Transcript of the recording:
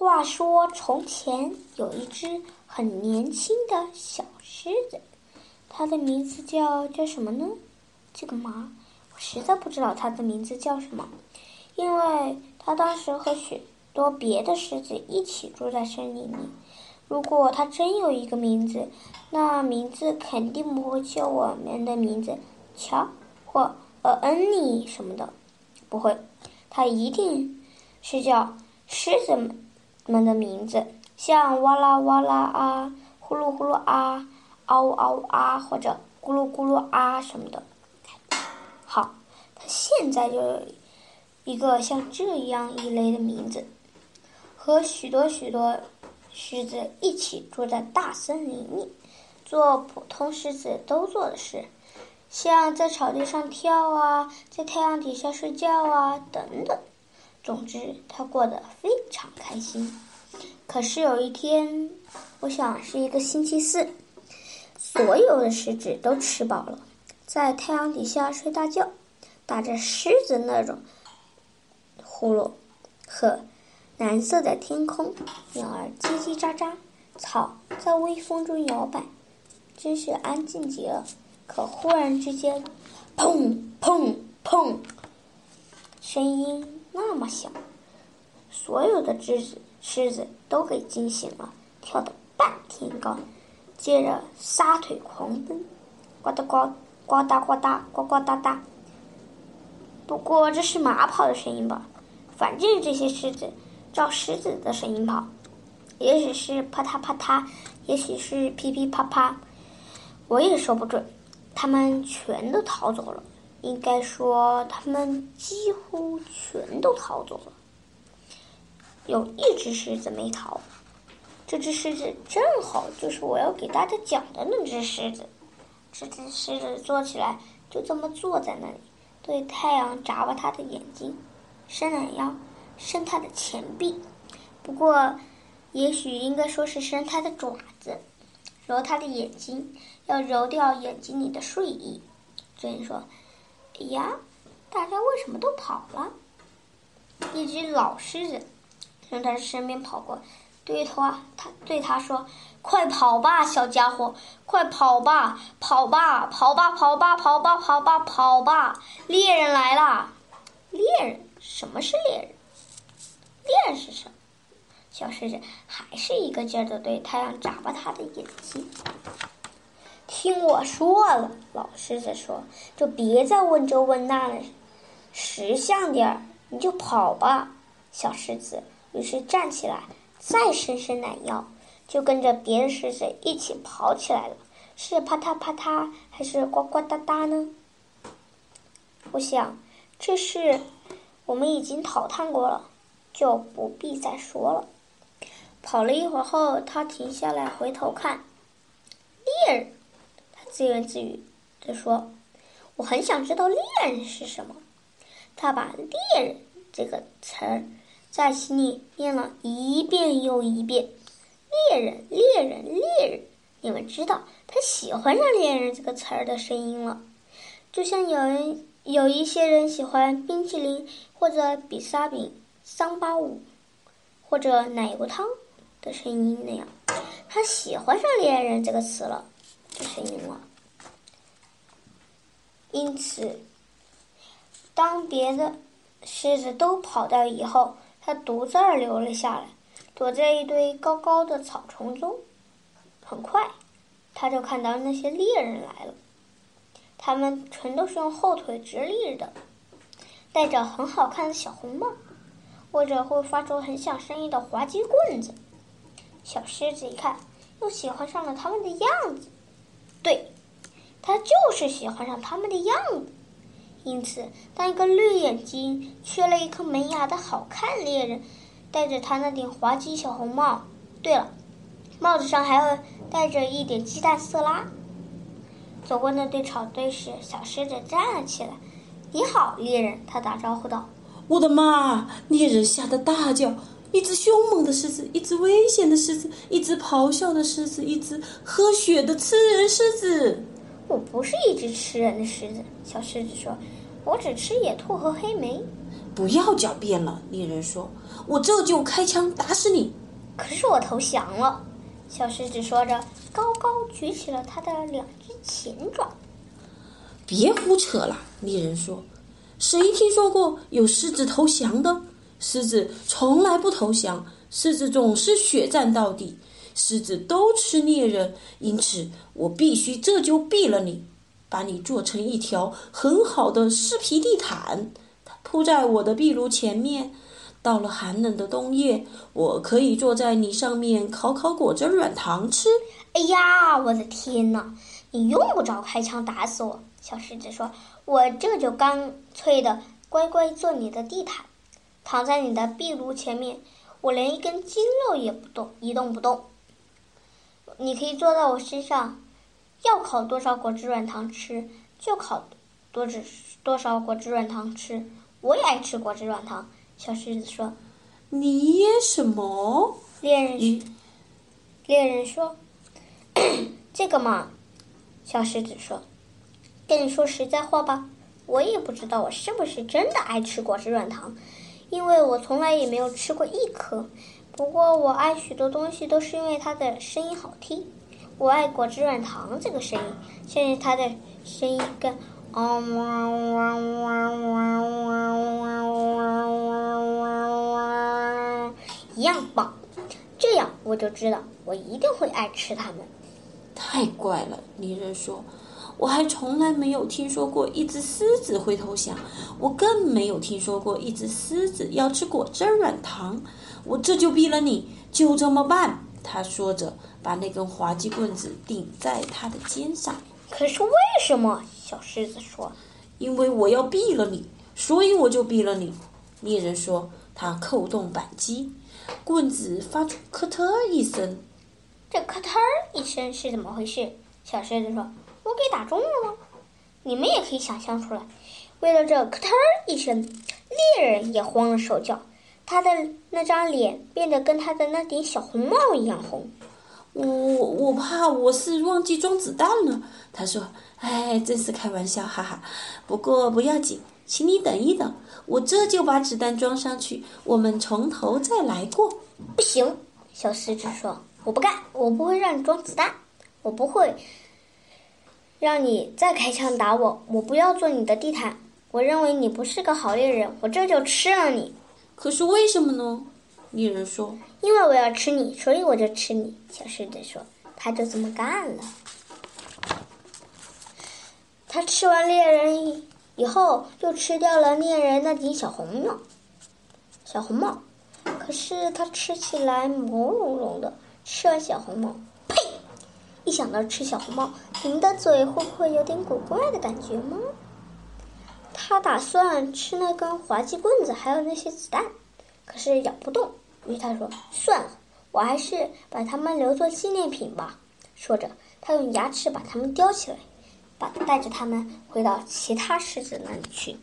话说，从前有一只很年轻的小狮子，它的名字叫叫什么呢？这个嘛，我实在不知道它的名字叫什么，因为它当时和许多别的狮子一起住在森林里。如果它真有一个名字，那名字肯定不会叫我们的名字乔或呃恩妮什么的，不会，它一定是叫狮子们。们的名字像哇啦哇啦啊，呼噜呼噜啊，嗷嗷啊，或者咕噜咕噜啊什么的。好，它现在就有一个像这样一类的名字，和许多许多狮子一起住在大森林里，做普通狮子都做的事，像在草地上跳啊，在太阳底下睡觉啊，等等。总之，他过得非常开心。可是有一天，我想是一个星期四，所有的食指都吃饱了，在太阳底下睡大觉，打着狮子那种呼噜，和蓝色的天空，鸟儿叽叽喳喳，草在微风中摇摆，真是安静极了。可忽然之间，砰砰砰，声音。那么响，所有的狮子狮子都给惊醒了，跳得半天高，接着撒腿狂奔，呱嗒呱呱嗒呱嗒呱呱嗒嗒。不过这是马跑的声音吧？反正这些狮子照狮子的声音跑，也许是啪嗒啪嗒，也许是噼噼啪啪，我也说不准。他们全都逃走了。应该说，他们几乎全都逃走了。有一只狮子没逃，这只狮子正好就是我要给大家讲的那只狮子。这只狮子坐起来，就这么坐在那里，对太阳眨巴它的眼睛，伸懒腰，伸它的前臂。不过，也许应该说是伸它的爪子，揉它的眼睛，要揉掉眼睛里的睡意。所以说。哎呀，大家为什么都跑了？一只老狮子从他身边跑过，对他他对他说：“快跑吧，小家伙，快跑吧，跑吧，跑吧，跑吧，跑吧，跑吧，跑吧！猎人来了！猎人？什么是猎人？猎人是什么？”小狮子还是一个劲儿的对太阳眨巴他的眼睛。听我说了，老狮子说：“就别再问这问那了，识相点儿，你就跑吧。”小狮子于是站起来，再伸伸懒腰，就跟着别的狮子一起跑起来了。是啪嗒啪嗒，还是呱呱哒哒呢？我想，这事我们已经讨探过了，就不必再说了。跑了一会儿后，他停下来，回头看，猎人。自言自语地说：“我很想知道猎人是什么。”他把“猎人”这个词儿在心里念了一遍又一遍。“猎人，猎人，猎人！”你们知道，他喜欢上“猎人”这个词儿的声音了，就像有人有一些人喜欢冰淇淋或者比萨饼、桑巴舞或者奶油汤的声音那样。他喜欢上“猎人”这个词了。声音了，因此，当别的狮子都跑掉以后，它独自儿留了下来，躲在一堆高高的草丛中。很快，他就看到那些猎人来了，他们全都是用后腿直立的，戴着很好看的小红帽，或者会发出很响声音的滑稽棍子。小狮子一看，又喜欢上了他们的样子。对，他就是喜欢上他们的样子，因此，当一个绿眼睛、缺了一颗门牙的好看猎人，戴着他那顶滑稽小红帽，对了，帽子上还会戴着一点鸡蛋色拉，走过那堆草堆时，小狮子站了起来。“你好，猎人！”他打招呼道。“我的妈！”猎人吓得大叫。一只凶猛的狮子，一只危险的狮子，一只咆哮的狮子，一只喝血的吃人狮子。我不是一只吃人的狮子，小狮子说：“我只吃野兔和黑莓。”不要狡辩了，猎人说：“我这就开枪打死你。”可是我投降了。小狮子说着，高高举起了它的两只前爪。别胡扯了，猎人说：“谁听说过有狮子投降的？狮子从来不投降，狮子总是血战到底。狮子都吃猎人，因此我必须这就毙了你，把你做成一条很好的狮皮地毯，铺在我的壁炉前面。到了寒冷的冬夜，我可以坐在你上面烤烤果子软糖吃。”哎呀，我的天哪！你用不着开枪打死我。小狮子说：“我这就干脆的乖乖做你的地毯，躺在你的壁炉前面，我连一根筋肉也不动，一动不动。你可以坐在我身上，要烤多少果汁软糖吃就烤多只多少果汁软糖吃。我也爱吃果汁软糖。”小狮子说：“你也什么？”猎人猎人说：“ 这个嘛。”小狮子说。跟你说实在话吧，我也不知道我是不是真的爱吃果汁软糖，因为我从来也没有吃过一颗。不过我爱许多东西都是因为它的声音好听。我爱果汁软糖这个声音，现在它的声音跟啊哇哇哇哇哇哇哇一样棒，这样我就知道我一定会爱吃它们。太怪了，猎人说。我还从来没有听说过一只狮子会投降，我更没有听说过一只狮子要吃果汁软糖。我这就毙了你，就这么办。他说着，把那根滑稽棍子顶在他的肩上。可是为什么？小狮子说：“因为我要毙了你，所以我就毙了你。”猎人说：“他扣动扳机，棍子发出咯噔一声。这咯噔一声是怎么回事？”小狮子说。我给打中了吗？你们也可以想象出来。为了这“咔嗒”一声，猎人也慌了手脚，他的那张脸变得跟他的那顶小红帽一样红。我我怕我是忘记装子弹了。他说：“哎，真是开玩笑，哈哈。不过不要紧，请你等一等，我这就把子弹装上去，我们从头再来过。”不行，小狮子说：“我不干，我不会让你装子弹，我不会。”让你再开枪打我，我不要做你的地毯。我认为你不是个好猎人，我这就吃了你。可是为什么呢？猎人说：“因为我要吃你，所以我就吃你。”小狮子说：“他就这么干了。”他吃完猎人以后，又吃掉了猎人那顶小红帽。小红帽，可是他吃起来毛茸茸的。吃完小红帽。呸一想到吃小红帽，您的嘴会不会有点古怪的感觉吗？他打算吃那根滑稽棍子，还有那些子弹，可是咬不动。于是他说：“算了，我还是把它们留作纪念品吧。”说着，他用牙齿把它们叼起来，把带着它们回到其他狮子那里去。